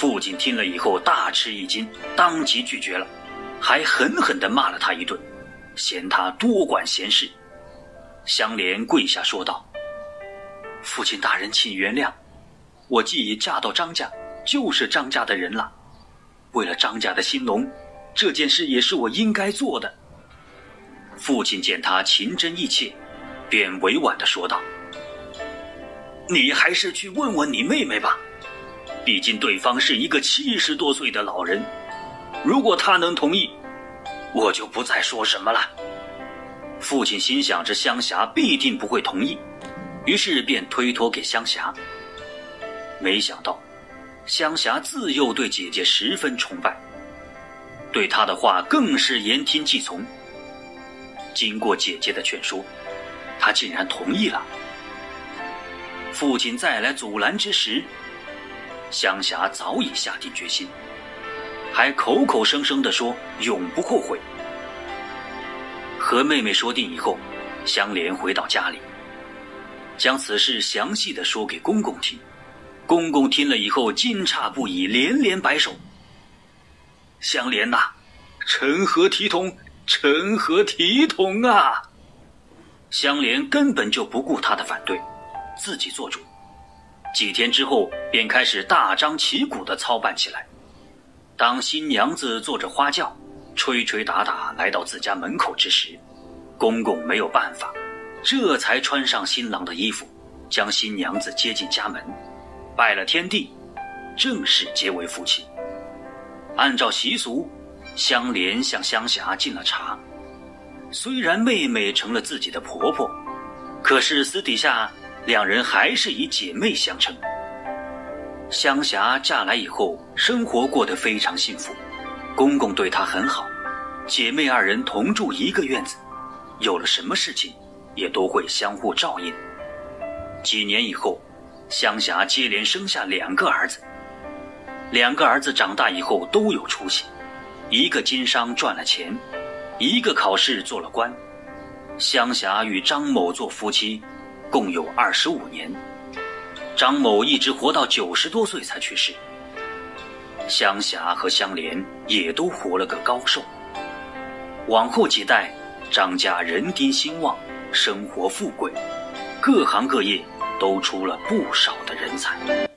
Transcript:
父亲听了以后大吃一惊，当即拒绝了，还狠狠地骂了他一顿，嫌他多管闲事。香莲跪下说道：“父亲大人，请原谅，我既已嫁到张家，就是张家的人了。为了张家的兴隆，这件事也是我应该做的。”父亲见他情真意切，便委婉地说道：“你还是去问问你妹妹吧。”毕竟对方是一个七十多岁的老人，如果他能同意，我就不再说什么了。父亲心想着香霞必定不会同意，于是便推脱给香霞。没想到，香霞自幼对姐姐十分崇拜，对她的话更是言听计从。经过姐姐的劝说，她竟然同意了。父亲再来阻拦之时，香霞早已下定决心，还口口声声地说永不后悔。和妹妹说定以后，香莲回到家里，将此事详细的说给公公听。公公听了以后惊诧不已，连连摆手：“香莲呐，成何体统，成何体统啊！”香莲根本就不顾他的反对，自己做主。几天之后，便开始大张旗鼓地操办起来。当新娘子坐着花轿，吹吹打打来到自家门口之时，公公没有办法，这才穿上新郎的衣服，将新娘子接进家门，拜了天地，正式结为夫妻。按照习俗，香莲向香霞敬了茶。虽然妹妹成了自己的婆婆，可是私底下。两人还是以姐妹相称。香霞嫁来以后，生活过得非常幸福，公公对她很好，姐妹二人同住一个院子，有了什么事情，也都会相互照应。几年以后，香霞接连生下两个儿子，两个儿子长大以后都有出息，一个经商赚了钱，一个考试做了官。香霞与张某做夫妻。共有二十五年，张某一直活到九十多岁才去世。香霞和香莲也都活了个高寿。往后几代，张家人丁兴旺，生活富贵，各行各业都出了不少的人才。